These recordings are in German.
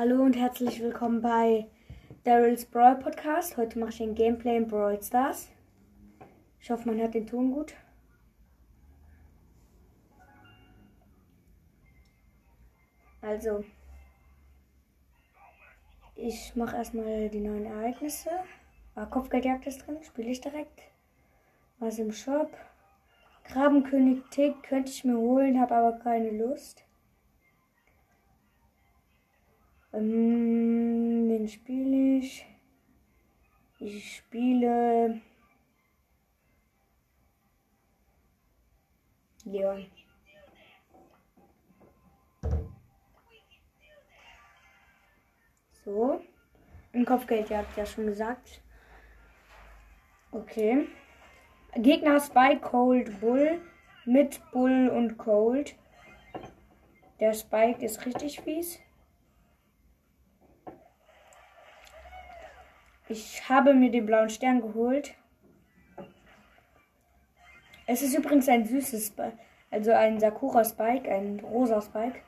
Hallo und herzlich willkommen bei Daryl's Brawl Podcast. Heute mache ich ein Gameplay in Brawl Stars. Ich hoffe, man hört den Ton gut. Also, ich mache erstmal die neuen Ereignisse. Ah, Kopfgeldjagd ist drin, spiele ich direkt. Was im Shop. Grabenkönig Tick könnte ich mir holen, habe aber keine Lust. Ähm, den spiele ich. Ich spiele Leon. So. Ein Kopfgeld, ihr habt ja schon gesagt. Okay. Gegner Spike, Cold, Bull. Mit Bull und Cold. Der Spike ist richtig fies. Ich habe mir den blauen Stern geholt. Es ist übrigens ein süßes. Also ein Sakura Spike, ein rosa Spike.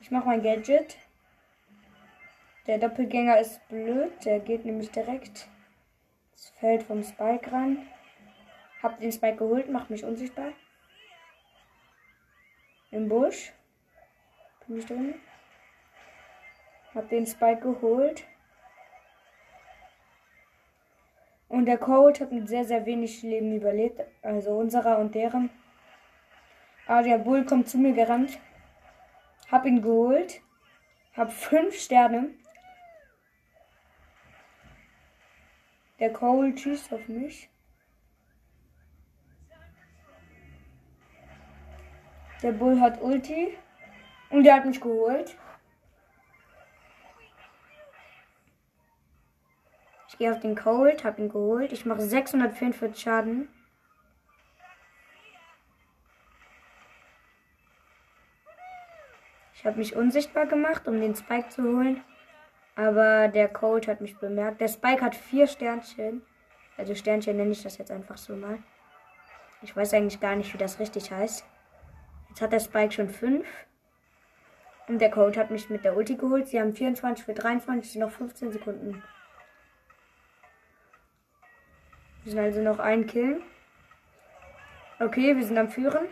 Ich mache mein Gadget. Der Doppelgänger ist blöd. Der geht nämlich direkt ins Feld vom Spike ran. Hab den Spike geholt, macht mich unsichtbar. Im Busch. Bin ich drin? Hab den Spike geholt. Und der Cold hat mit sehr, sehr wenig Leben überlebt. Also unserer und deren. Aber der Bull kommt zu mir gerannt. Hab ihn geholt. Hab fünf Sterne. Der Cole schießt auf mich. Der Bull hat Ulti. Und der hat mich geholt. Ich gehe auf den Cold, hab ihn geholt. Ich mache 644 Schaden. Ich habe mich unsichtbar gemacht, um den Spike zu holen. Aber der Cold hat mich bemerkt. Der Spike hat vier Sternchen. Also Sternchen nenne ich das jetzt einfach so mal. Ich weiß eigentlich gar nicht, wie das richtig heißt. Jetzt hat der Spike schon fünf. Und der Cold hat mich mit der Ulti geholt. Sie haben 24 für 23, noch 15 Sekunden. Wir sind also noch ein Kill. Okay, wir sind am Führen.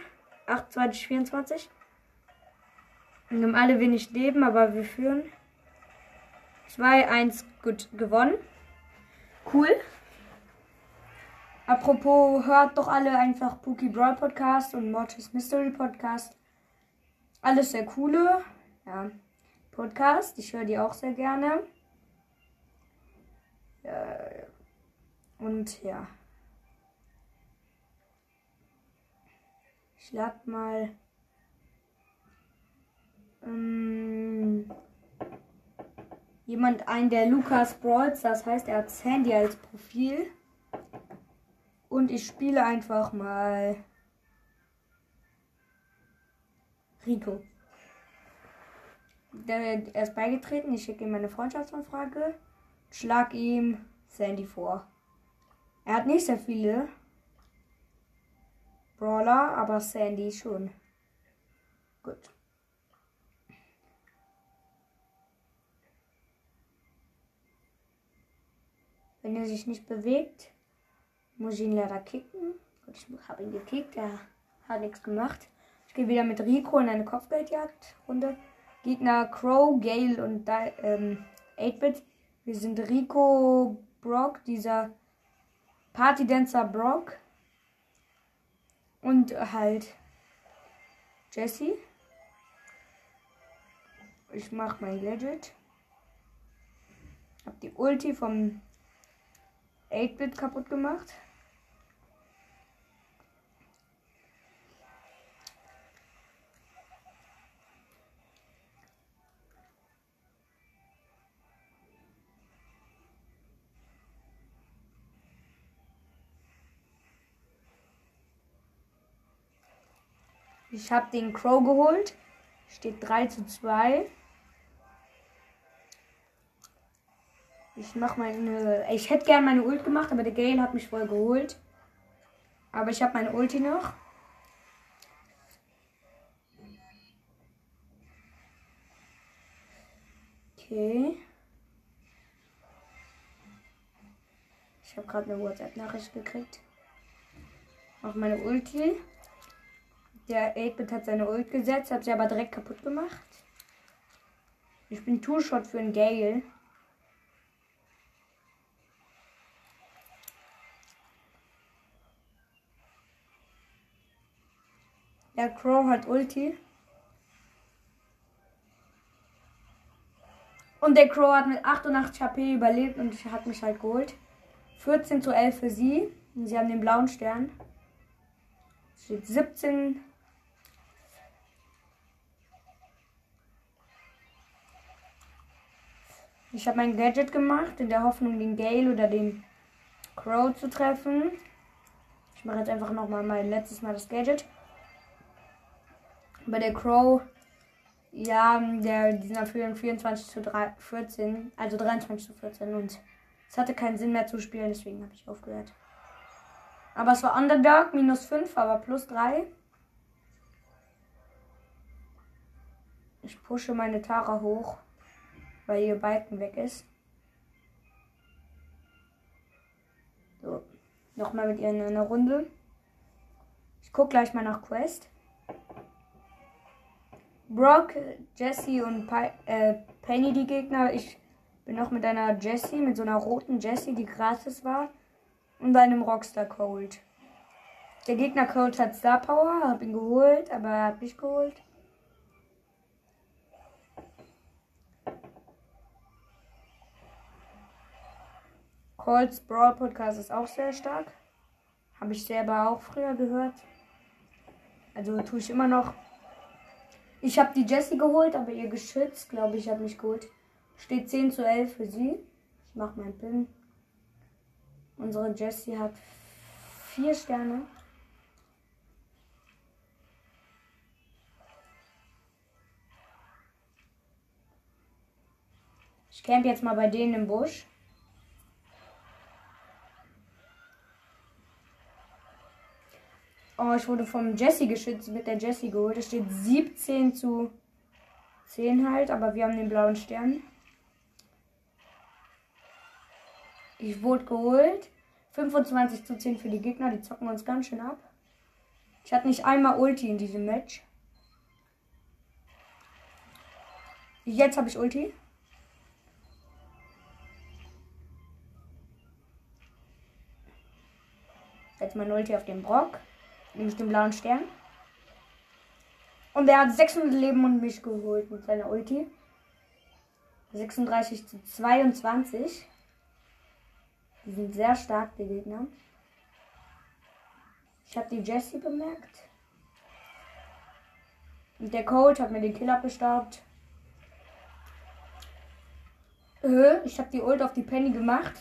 28, 24. Wir haben alle wenig Leben, aber wir führen. 2-1 gut gewonnen. Cool. Apropos, hört doch alle einfach Pookie Brawl Podcast und Mortis Mystery Podcast. Alles sehr coole ja, Podcast. Ich höre die auch sehr gerne. Äh, und ja. Ich lade mal ähm, jemand ein, der Lukas Brawls, das heißt, er hat Sandy als Profil. Und ich spiele einfach mal Rico. Der, er ist beigetreten, ich schicke ihm meine Freundschaftsanfrage, schlag ihm Sandy vor. Er hat nicht sehr viele Brawler, aber Sandy schon. Gut. Wenn er sich nicht bewegt, muss ich ihn leider kicken. Ich habe ihn gekickt, er hat nichts gemacht. Ich gehe wieder mit Rico in eine Kopfgeldjagd-Runde. Gegner Crow, Gale und ähm, 8-Bit. Wir sind Rico, Brock, dieser Partydancer Brock. Und halt Jesse. Ich mache mein Gadget. Hab die Ulti vom 8-Bit kaputt gemacht. Ich habe den Crow geholt. Steht 3 zu 2. Ich mach meine. Ich hätte gern meine Ult gemacht, aber der Gale hat mich voll geholt. Aber ich habe meine Ulti noch. Okay. Ich habe gerade eine WhatsApp-Nachricht gekriegt. Auf meine Ulti. Der 8-Bit hat seine Ult gesetzt, hat sie aber direkt kaputt gemacht. Ich bin Two-Shot für einen Gale. Der Crow hat Ulti. Und der Crow hat mit 88 HP überlebt und hat mich halt geholt. 14 zu 11 für sie. Und sie haben den blauen Stern. Steht 17. Ich habe mein Gadget gemacht, in der Hoffnung, den Gale oder den Crow zu treffen. Ich mache jetzt einfach nochmal mein letztes Mal das Gadget. Bei der Crow ja, der, dieser Film 24 zu 3, 14, also 23 zu 14 und es hatte keinen Sinn mehr zu spielen, deswegen habe ich aufgehört. Aber es war Underdog, minus 5, aber plus 3. Ich pushe meine Tara hoch, weil ihr Balken weg ist. So, nochmal mit ihr in einer Runde. Ich gucke gleich mal nach Quest. Brock, Jesse und Pi äh, Penny die Gegner. Ich bin noch mit einer Jessie, mit so einer roten Jessie, die gratis war. Und einem Rockstar Cold. Der Gegner Cold hat Star Power, hab ihn geholt, aber er hat mich geholt. Colts Brawl Podcast ist auch sehr stark. Habe ich selber auch früher gehört. Also tue ich immer noch. Ich habe die Jessie geholt, aber ihr Geschütz, glaube ich, hat mich geholt. Steht 10 zu 11 für sie. Ich mache meinen Pin. Unsere Jessie hat vier Sterne. Ich camp jetzt mal bei denen im Busch. Oh, ich wurde vom Jesse geschützt, mit der Jesse geholt. Es steht 17 zu 10 halt, aber wir haben den blauen Stern. Ich wurde geholt. 25 zu 10 für die Gegner, die zocken uns ganz schön ab. Ich hatte nicht einmal Ulti in diesem Match. Jetzt habe ich Ulti. Jetzt mein Ulti auf den Brock. Nämlich den blauen Stern. Und er hat 600 Leben und mich geholt mit seiner Ulti. 36 zu 22. Die sind sehr stark, die Gegner. Ich habe die Jessie bemerkt. Und der Coach hat mir den Kill abgestaubt. Ich habe die Ult auf die Penny gemacht.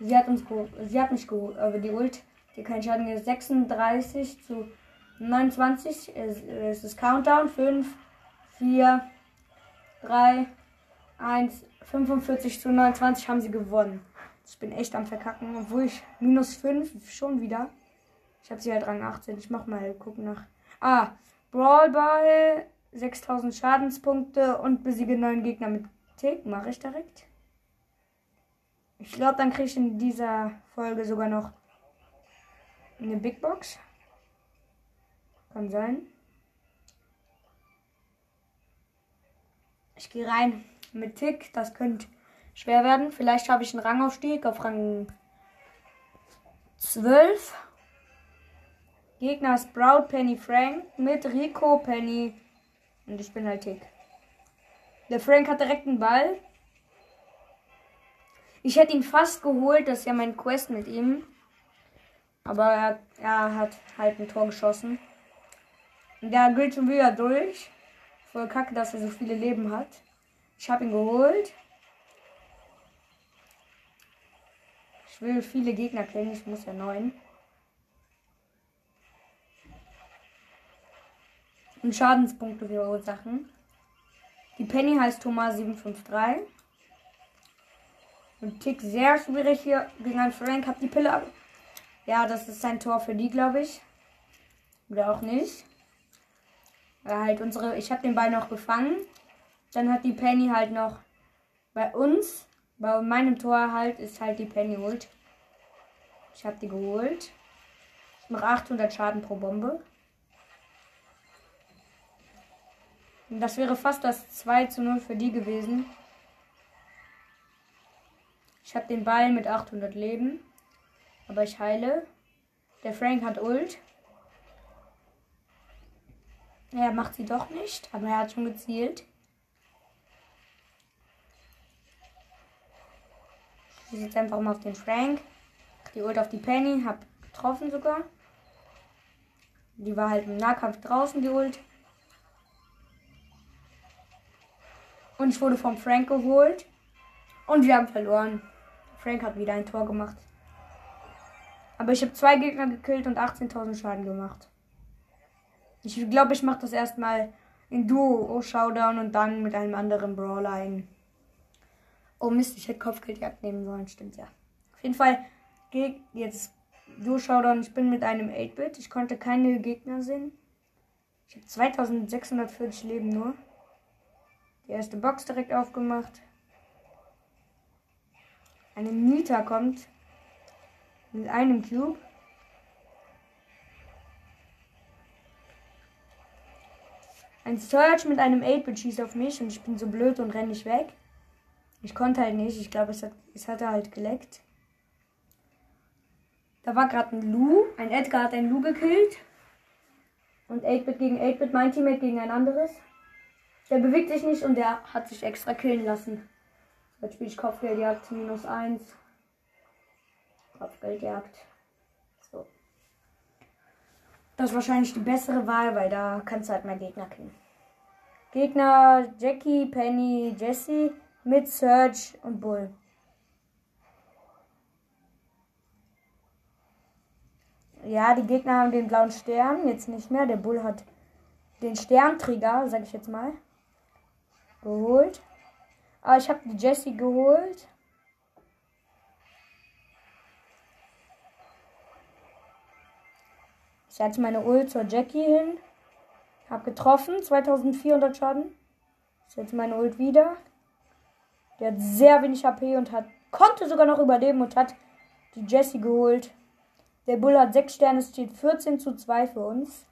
Sie hat uns sie hat mich geholt, aber die Ult die kein Schaden ist 36 zu 29. Es, ist Countdown. 5, 4, 3, 1, 45 zu 29 haben sie gewonnen. Ich bin echt am Verkacken, obwohl ich minus 5 schon wieder. Ich habe sie halt Rang 18. Ich mach mal gucken nach. Ah, Brawl Ball, 6000 Schadenspunkte und besiege neuen Gegner mit Tick. Mache ich direkt. Ich glaube, dann kriege ich in dieser Folge sogar noch eine Big Box. Kann sein. Ich gehe rein mit Tick. Das könnte schwer werden. Vielleicht habe ich einen Rangaufstieg auf Rang 12. Gegner Sprout, Penny, Frank mit Rico, Penny. Und ich bin halt Tick. Der Frank hat direkt einen Ball. Ich hätte ihn fast geholt. Das ist ja mein Quest mit ihm. Aber er, er hat halt ein Tor geschossen. Und der geht schon wieder durch. Voll kacke, dass er so viele Leben hat. Ich habe ihn geholt. Ich will viele Gegner killen, ich muss ja neun. Und Schadenspunkte verursachen. Die Penny heißt Thomas 753. Und Tick sehr schwierig hier gegen einen Frank. Hab die Pille ab Ja, das ist ein Tor für die, glaube ich. Oder auch nicht. Ja, halt unsere. Ich habe den Ball noch gefangen. Dann hat die Penny halt noch bei uns, bei meinem Tor halt, ist halt die Penny holt. Ich habe die geholt. Ich mache 800 Schaden pro Bombe. Und das wäre fast das 2 zu 0 für die gewesen. Ich habe den Ball mit 800 Leben. Aber ich heile. Der Frank hat Ult. Er macht sie doch nicht, aber er hat schon gezielt. Ich jetzt einfach mal auf den Frank. Die Ult auf die Penny. Hab getroffen sogar. Die war halt im Nahkampf draußen, die Ult. Und ich wurde vom Frank geholt. Und wir haben verloren. Frank hat wieder ein Tor gemacht. Aber ich habe zwei Gegner gekillt und 18.000 Schaden gemacht. Ich glaube, ich mache das erstmal in Duo Showdown und dann mit einem anderen Brawler ein. Oh Mist, ich hätte Kopfgeldjagd nehmen sollen, stimmt ja. Auf jeden Fall geht jetzt Duo Showdown. Ich bin mit einem 8-Bit. Ich konnte keine Gegner sehen. Ich habe 2640 Leben nur. Die erste Box direkt aufgemacht. Eine Nita kommt mit einem Cube. Ein Search mit einem 8-Bit schießt auf mich und ich bin so blöd und renne nicht weg. Ich konnte halt nicht. Ich glaube, es, hat, es hatte halt geleckt. Da war gerade ein Lu. Ein Edgar hat einen Lu gekillt. Und 8-Bit gegen 8-Bit, mein Teammate gegen ein anderes. Der bewegt sich nicht und der hat sich extra killen lassen. Jetzt spiele ich Kopfgeldjagd minus 1. Kopfgeldjagd. So. Das ist wahrscheinlich die bessere Wahl, weil da kannst du halt mal Gegner killen. Gegner Jackie, Penny, Jesse mit Surge und Bull. Ja, die Gegner haben den blauen Stern, jetzt nicht mehr. Der Bull hat den Sternträger, sag ich jetzt mal, geholt. Aber ich habe die Jessie geholt. Setze meine Ult zur Jackie hin. Hab getroffen. 2400 Schaden. Ich setze meine Ult wieder. Der hat sehr wenig HP und hat konnte sogar noch überleben und hat die Jessie geholt. Der Bull hat 6 Sterne, steht 14 zu 2 für uns.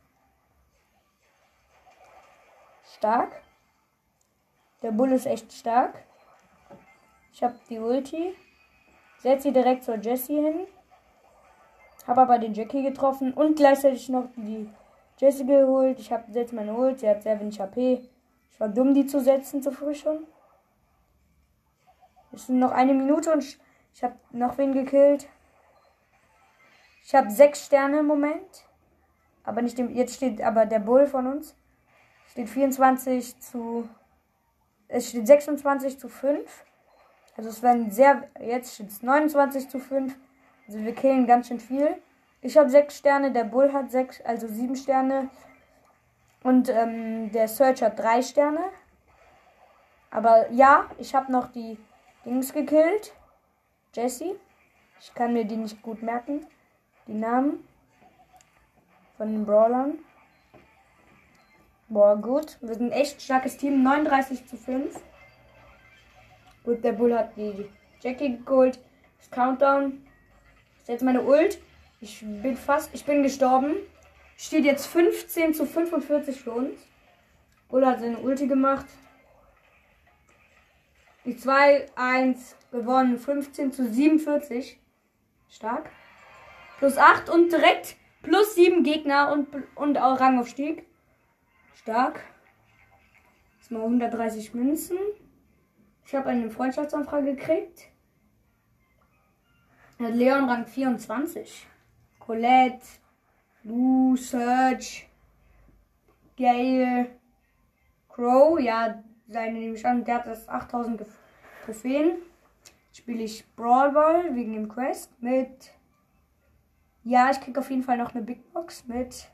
Stark. Der Bull ist echt stark. Ich habe die Ulti. Setze sie direkt zur Jessie hin. Habe aber den Jackie getroffen und gleichzeitig noch die Jessie geholt. Ich habe jetzt meine Ult. Sie hat sehr wenig HP. Ich war dumm, die zu setzen zu früh schon. Es sind noch eine Minute und ich habe noch wen gekillt. Ich habe sechs Sterne im Moment. Aber nicht dem. Jetzt steht aber der Bull von uns. Steht 24 zu. Es steht 26 zu 5. Also es werden sehr. Jetzt steht es 29 zu 5. Also wir killen ganz schön viel. Ich habe 6 Sterne, der Bull hat 6, also 7 Sterne. Und ähm, der Search hat 3 Sterne. Aber ja, ich habe noch die Dings gekillt. Jesse. Ich kann mir die nicht gut merken. Die Namen von den Brawlern. Boah, gut. Wir sind echt starkes Team. 39 zu 5. Gut, der Bull hat die Jackie geholt. Das Countdown. Jetzt meine Ult. Ich bin fast, ich bin gestorben. Steht jetzt 15 zu 45 für uns. Bull hat seine Ulti gemacht. Die 2, 1 gewonnen. 15 zu 47. Stark. Plus 8 und direkt plus 7 Gegner und, und auch Rangaufstieg. Stark. Jetzt mal 130 Münzen. Ich habe eine Freundschaftsanfrage gekriegt. Leon Rang 24. Colette, Lou, Serge, Gail, Crow, ja, seine nehme ich an, der hat das 8000 Trophäen. Spiele ich Brawl Ball wegen dem Quest mit. Ja, ich krieg auf jeden Fall noch eine Big Box mit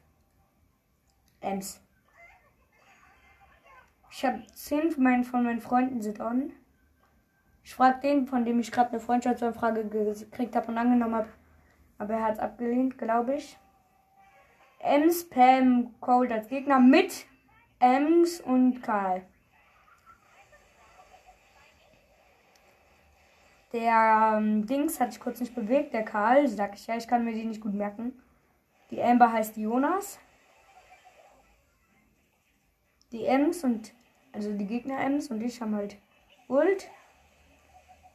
Ems. Ich habe 10 von meinen, von meinen Freunden sind on. Ich frage den, von dem ich gerade eine Freundschaftsanfrage gekriegt habe und angenommen habe, Aber er hat es abgelehnt, glaube ich. Ems, Pam, Cold als Gegner mit Ems und Karl. Der ähm, Dings hat sich kurz nicht bewegt, der Karl. Sag ich ja, ich kann mir die nicht gut merken. Die Amber heißt Jonas. Die Ems und, also die Gegner Ems und ich haben halt Ult.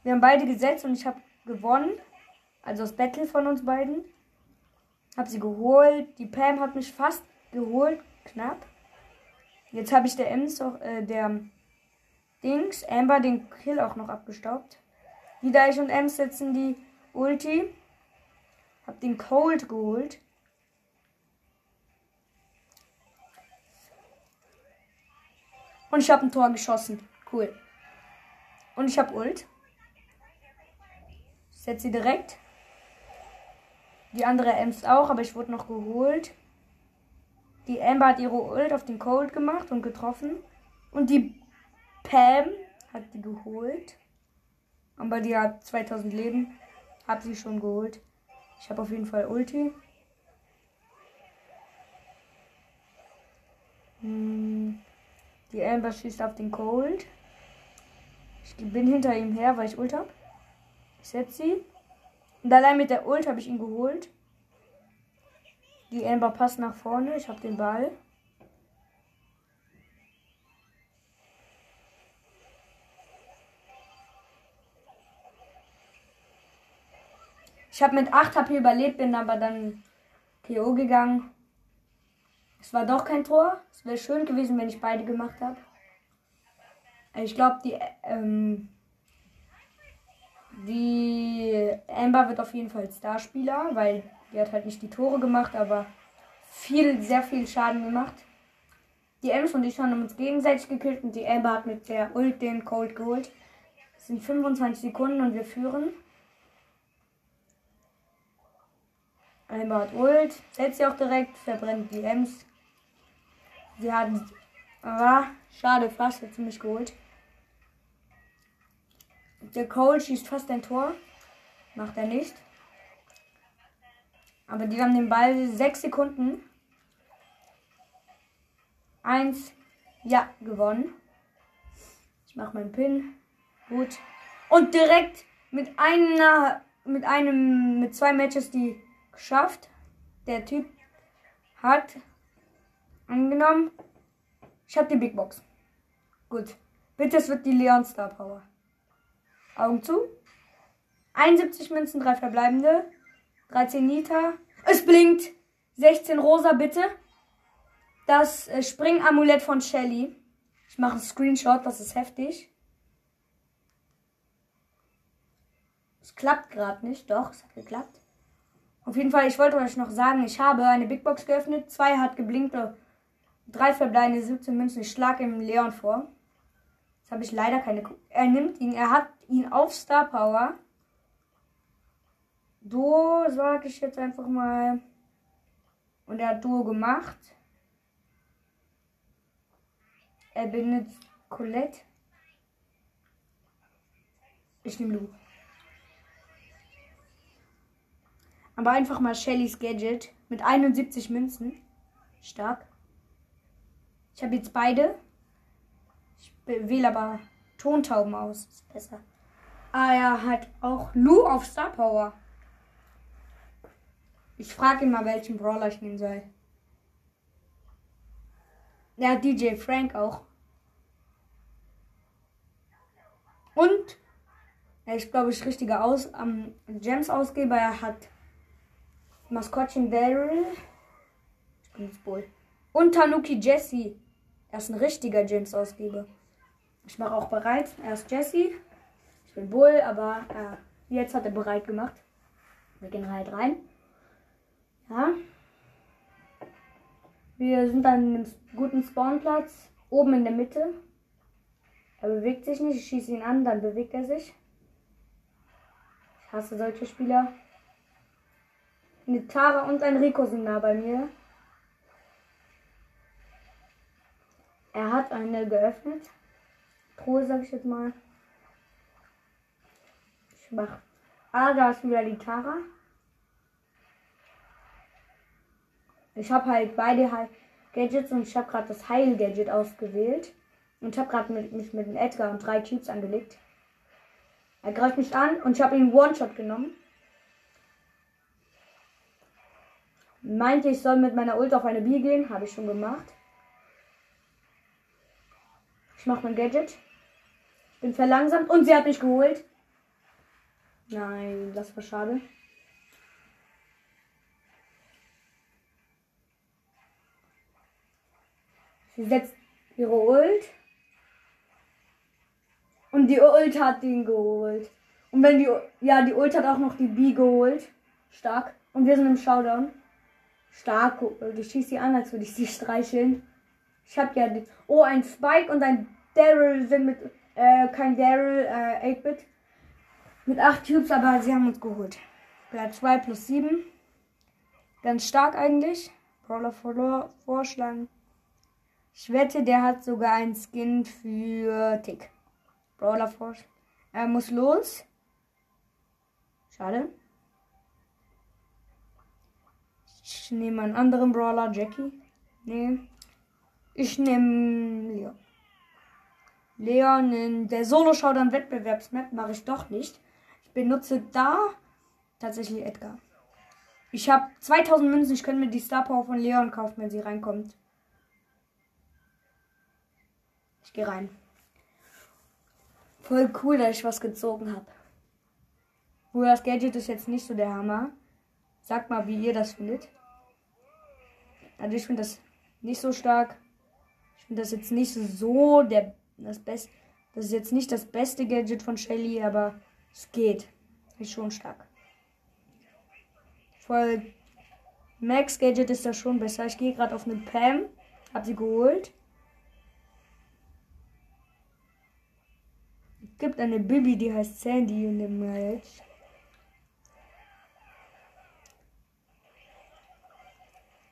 Wir haben beide gesetzt und ich habe gewonnen. Also das Battle von uns beiden. Hab sie geholt. Die Pam hat mich fast geholt. Knapp. Jetzt habe ich der Ems auch, äh, der Dings, Amber den Kill auch noch abgestaubt. Wieder ich und Ems setzen die Ulti. Hab den Cold geholt. Und ich habe ein Tor geschossen. Cool. Und ich habe Ult. Setze sie direkt. Die andere Ems auch, aber ich wurde noch geholt. Die Amber hat ihre Ult auf den Cold gemacht und getroffen. Und die Pam hat die geholt. Aber die hat 2000 Leben. Hab sie schon geholt. Ich habe auf jeden Fall Ulti. Hm. Die Amber schießt auf den Cold. Ich bin hinter ihm her, weil ich Ult habe. Ich setze sie. Und allein mit der Ult habe ich ihn geholt. Die Amber passt nach vorne. Ich habe den Ball. Ich habe mit 8 HP überlebt, bin aber dann KO gegangen. Es war doch kein Tor. Es wäre schön gewesen, wenn ich beide gemacht habe. Ich glaube, die ähm, die Amber wird auf jeden Fall Starspieler, weil die hat halt nicht die Tore gemacht, aber viel, sehr viel Schaden gemacht. Die Ems und ich haben uns gegenseitig gekillt und die Amber hat mit der Ult den Cold geholt. Es sind 25 Sekunden und wir führen. Amber hat Ult, setzt sie auch direkt, verbrennt die Ems. Sie hat. Ah, schade, fast hat sie mich geholt. Der Cole schießt fast ein Tor. Macht er nicht. Aber die haben den Ball sechs Sekunden. Eins. Ja, gewonnen. Ich mache meinen Pin. Gut. Und direkt mit einer, mit einem, mit zwei Matches die geschafft. Der Typ hat angenommen. Ich habe die Big Box. Gut. Bitte, es wird die Leon Star Power. Augen zu. 71 Münzen, 3 verbleibende. 13 Nita. Es blinkt. 16 rosa, bitte. Das äh, Springamulett von Shelly. Ich mache einen Screenshot, das ist heftig. Es klappt gerade nicht. Doch, es hat geklappt. Auf jeden Fall, ich wollte euch noch sagen, ich habe eine Big Box geöffnet. Zwei hat geblinkt. Drei verbleibende 17 Münzen. Ich schlage im Leon vor. Jetzt habe ich leider keine. Er nimmt ihn. Er hat ihn auf Star Power. Duo, sage ich jetzt einfach mal. Und er hat Duo gemacht. Er benutzt Colette. Ich nehme Lu. Aber einfach mal Shellys Gadget mit 71 Münzen. Stark. Ich habe jetzt beide. Ich wähle aber Tontauben aus. Ist besser. Ah, er hat auch Lu auf Star Power. Ich frage ihn mal, welchen Brawler ich nehmen soll. Er hat DJ Frank auch. Und er ist, glaube ich, richtiger Aus am Gems-Ausgeber. Er hat Maskottchen Daryl. Und Tanuki Jesse. Er ist ein richtiger Gems-Ausgeber. Ich mache auch bereit. Erst Jesse. Ich bin Bull, aber äh, jetzt hat er bereit gemacht. Wir gehen halt rein. Ja. Wir sind an einem guten Spawnplatz. Oben in der Mitte. Er bewegt sich nicht. Ich schieße ihn an, dann bewegt er sich. Ich hasse solche Spieler. Eine Tara und ein Rico sind nah bei mir. Er hat eine geöffnet. Truhe, sag ich jetzt mal. Ich mach. Ah, da ist wieder die Tara. Ich habe halt beide Heil Gadgets und ich habe gerade das Heil-Gadget ausgewählt. Und habe gerade mit, mich mit dem Edgar und drei Cubes angelegt. Er greift mich an und ich habe ihn One-Shot genommen. Meinte, ich soll mit meiner Ult auf eine B gehen. Habe ich schon gemacht. Ich mache mein Gadget. Bin verlangsamt und sie hat mich geholt. Nein, das war schade. Sie setzt ihre Ult. Und die Ult hat ihn geholt. Und wenn die. Ja, die Ult hat auch noch die B geholt. Stark. Und wir sind im Showdown. Stark. Ich schieße sie an, als würde ich sie streicheln. Ich habe ja. Oh, ein Spike und ein Daryl sind mit. Äh, kein Daryl, äh, 8-Bit. Mit 8 Cubes, aber sie haben uns geholt. Platz 2 plus 7. Ganz stark eigentlich. Brawler verlor, vorschlagen. Ich wette, der hat sogar einen Skin für Tick. Brawler vorschlagen. Er muss los. Schade. Ich nehme einen anderen Brawler, Jackie. Nee. Ich nehme Leon. Leon in der Solo-Showdown-Wettbewerbsmap mache ich doch nicht. Benutze da tatsächlich Edgar. Ich habe 2000 Münzen. Ich könnte mir die Star Power von Leon kaufen, wenn sie reinkommt. Ich gehe rein. Voll cool, dass ich was gezogen habe. Wo das Gadget ist jetzt nicht so der Hammer. Sagt mal, wie ihr das findet. Also ich finde das nicht so stark. Ich finde das jetzt nicht so der das Beste. Das ist jetzt nicht das beste Gadget von Shelly, aber es geht. Ist schon stark. Voll Max Gadget ist da schon besser. Ich gehe gerade auf eine Pam. Hab sie geholt. Es gibt eine Bibi, die heißt Sandy in dem Match.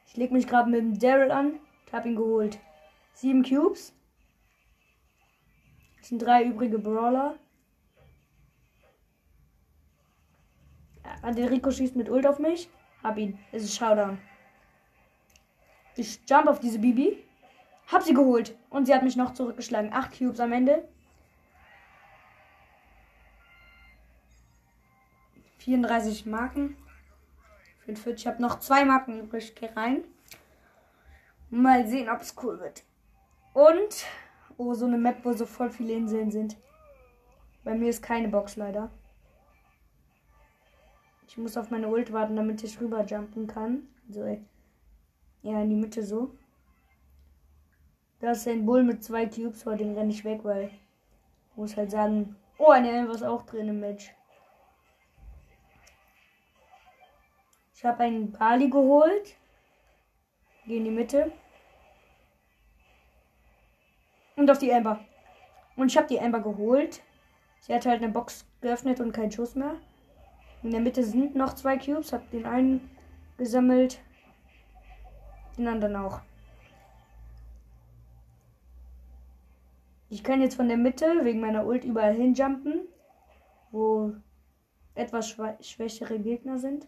Ich leg mich gerade mit dem Daryl an. Ich hab ihn geholt. Sieben Cubes. Das sind drei übrige Brawler. Der Rico schießt mit Ult auf mich. Hab ihn. Es ist Showdown. Ich jump auf diese Bibi. Hab sie geholt. Und sie hat mich noch zurückgeschlagen. Acht Cubes am Ende. 34 Marken. 45. Ich habe noch zwei Marken übrig. Gehe rein. Mal sehen, ob es cool wird. Und Oh, so eine Map, wo so voll viele Inseln sind. Bei mir ist keine Box leider. Ich muss auf meine Ult warten, damit ich rüber jumpen kann. So, ey. Ja, in die Mitte so. Da ist ein Bull mit zwei Cubes, vor dem renne ich weg, weil muss halt sagen, oh, eine Elf ist auch drin im Match. Ich habe einen Bali geholt. Gehe in die Mitte. Und auf die Amber. Und ich habe die Amber geholt. Sie hat halt eine Box geöffnet und keinen Schuss mehr. In der Mitte sind noch zwei Cubes. Hab den einen gesammelt. Den anderen auch. Ich kann jetzt von der Mitte wegen meiner Ult überall hinjumpen, wo etwas schwächere Gegner sind.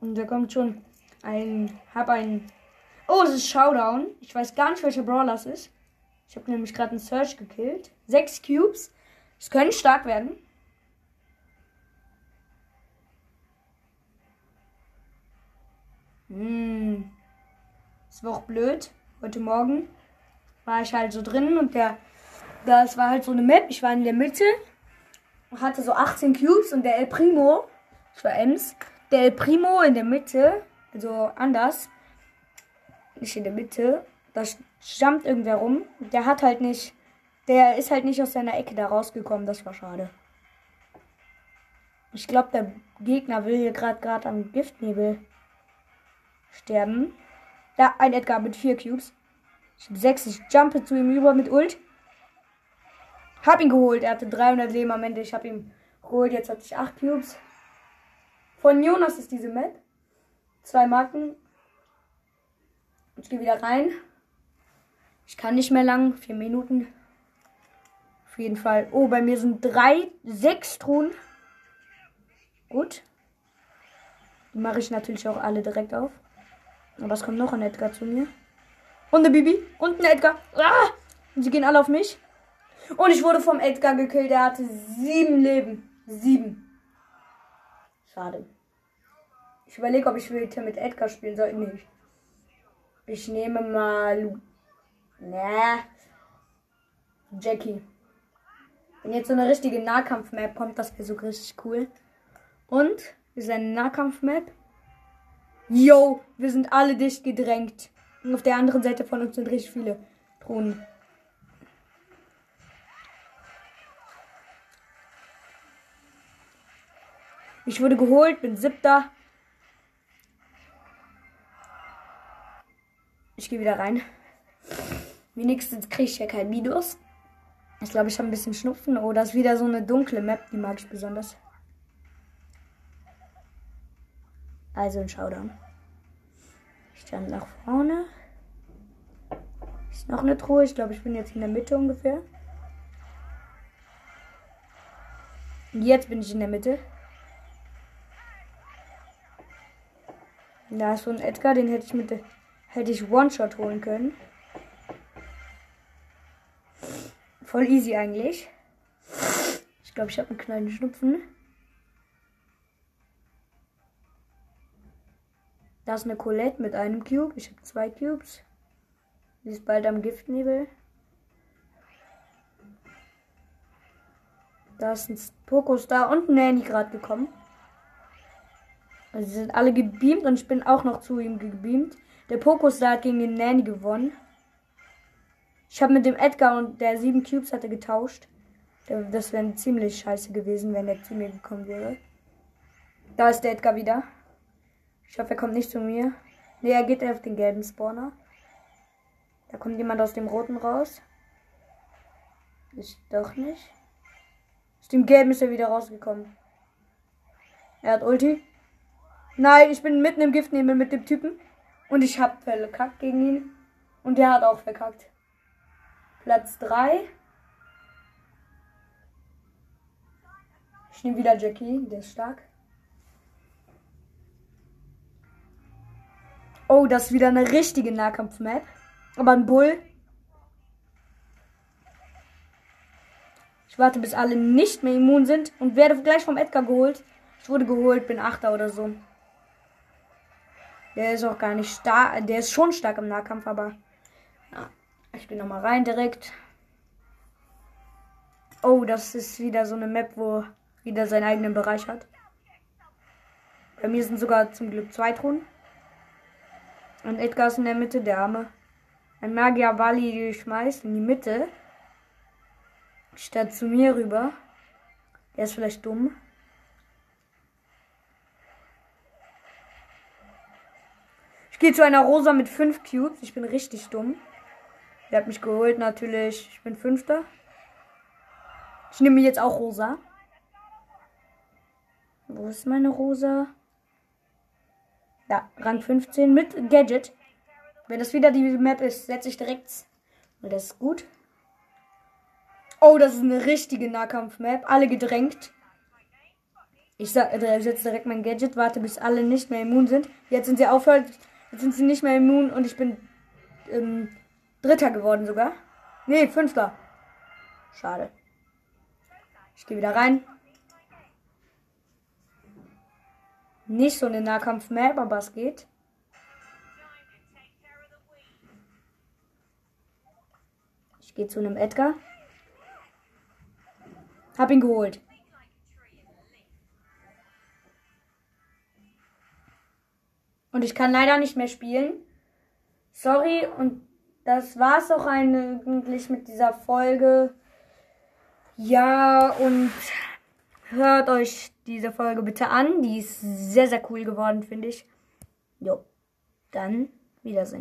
Und da kommt schon ein, hab ein Oh, es ist Showdown. Ich weiß gar nicht, welcher Brawler es ist. Ich habe nämlich gerade einen Search gekillt. Sechs Cubes. Es können stark werden. Hm. Das war auch blöd. Heute Morgen war ich halt so drin und der. Das war halt so eine Map. Ich war in der Mitte. Hatte so 18 Cubes und der El Primo. Ich war Ems. Der El Primo in der Mitte. Also anders nicht in der Mitte. Da stammt irgendwer rum. Der hat halt nicht. Der ist halt nicht aus seiner Ecke da rausgekommen. Das war schade. Ich glaube, der Gegner will hier gerade gerade am Giftnebel sterben. Da, ein Edgar mit vier Cubes. Ich habe sechs. Ich jumpe zu ihm über mit Ult. Hab ihn geholt. Er hatte 300 Leben am Ende. Ich habe ihn geholt. Jetzt hat ich acht Cubes. Von Jonas ist diese Map. Zwei Marken. Ich gehe wieder rein. Ich kann nicht mehr lang. Vier Minuten. Auf jeden Fall. Oh, bei mir sind drei, sechs Truhen. Gut. Die mache ich natürlich auch alle direkt auf. Aber es kommt noch ein Edgar zu mir. Und eine Bibi. Und ein Edgar. Ah! Sie gehen alle auf mich. Und ich wurde vom Edgar gekillt. Er hatte sieben Leben. Sieben. Schade. Ich überlege, ob ich wieder mit Edgar spielen soll. Nee. Ich nehme mal. Lu nee. Jackie. Wenn jetzt so eine richtige Nahkampf-Map kommt, das wäre so richtig cool. Und ist eine Nahkampf-Map. Yo, wir sind alle dicht gedrängt. Und auf der anderen Seite von uns sind richtig viele Drohnen. Ich wurde geholt, bin siebter. Ich gehe wieder rein. Wenigstens kriege ich ja kein Minus. Ich glaube, ich habe ein bisschen Schnupfen. Oh, das ist wieder so eine dunkle Map, die mag ich besonders. Also ein Showdown. Ich stand nach vorne. Ist noch eine Truhe. Ich glaube, ich bin jetzt in der Mitte ungefähr. Und jetzt bin ich in der Mitte. Da ist so ein Edgar, den hätte ich mit hätte ich One-Shot holen können. Voll easy eigentlich. Ich glaube, ich habe einen kleinen Schnupfen. Da ist eine Colette mit einem Cube. Ich habe zwei Cubes. Sie ist bald am Giftnebel. Da ist ein Pokostar und ein Nanny gerade gekommen. Also sie sind alle gebeamt und ich bin auch noch zu ihm gebeamt. Der Pokostar hat gegen den Nanny gewonnen. Ich habe mit dem Edgar und der sieben Cubes hatte getauscht. Das wäre ziemlich scheiße gewesen, wenn er zu mir gekommen wäre. Da ist der Edgar wieder. Ich hoffe, er kommt nicht zu mir. Ne, er geht auf den gelben Spawner. Da kommt jemand aus dem roten raus. Ist doch nicht. Aus dem gelben ist er wieder rausgekommen. Er hat Ulti. Nein, ich bin mitten im Giftnebel mit dem Typen. Und ich hab verkackt gegen ihn. Und der hat auch verkackt. Platz 3. Ich nehme wieder Jackie, der ist stark. Oh, das ist wieder eine richtige Nahkampf-Map. Aber ein Bull. Ich warte, bis alle nicht mehr immun sind und werde gleich vom Edgar geholt. Ich wurde geholt, bin Achter oder so. Der ist auch gar nicht stark. Der ist schon stark im Nahkampf, aber. Ja, ich gehe nochmal rein direkt. Oh, das ist wieder so eine Map, wo jeder seinen eigenen Bereich hat. Bei mir sind sogar zum Glück zwei Thronen. Und Edgar ist in der Mitte, der Arme. Ein Magier Wally schmeißt in die Mitte. Statt zu mir rüber. Der ist vielleicht dumm. Ich gehe zu einer Rosa mit fünf Cubes. Ich bin richtig dumm. Der hat mich geholt natürlich. Ich bin Fünfter. Ich nehme jetzt auch Rosa. Wo ist meine Rosa? Ja, Rang 15 mit Gadget. Wenn das wieder die Map ist, setze ich direkt. Und das ist gut. Oh, das ist eine richtige Nahkampf-Map. Alle gedrängt. Ich äh, setze direkt mein Gadget, warte, bis alle nicht mehr immun sind. Jetzt sind sie aufhört. Jetzt sind sie nicht mehr immun und ich bin ähm, Dritter geworden sogar. Nee, Fünfter. Schade. Ich gehe wieder rein. Nicht so eine Nahkampf-Map, aber es geht. Ich gehe zu einem Edgar. Hab ihn geholt. Und ich kann leider nicht mehr spielen. Sorry, und das war's auch eigentlich mit dieser Folge. Ja, und hört euch diese Folge bitte an. Die ist sehr, sehr cool geworden, finde ich. Jo, dann Wiedersehen.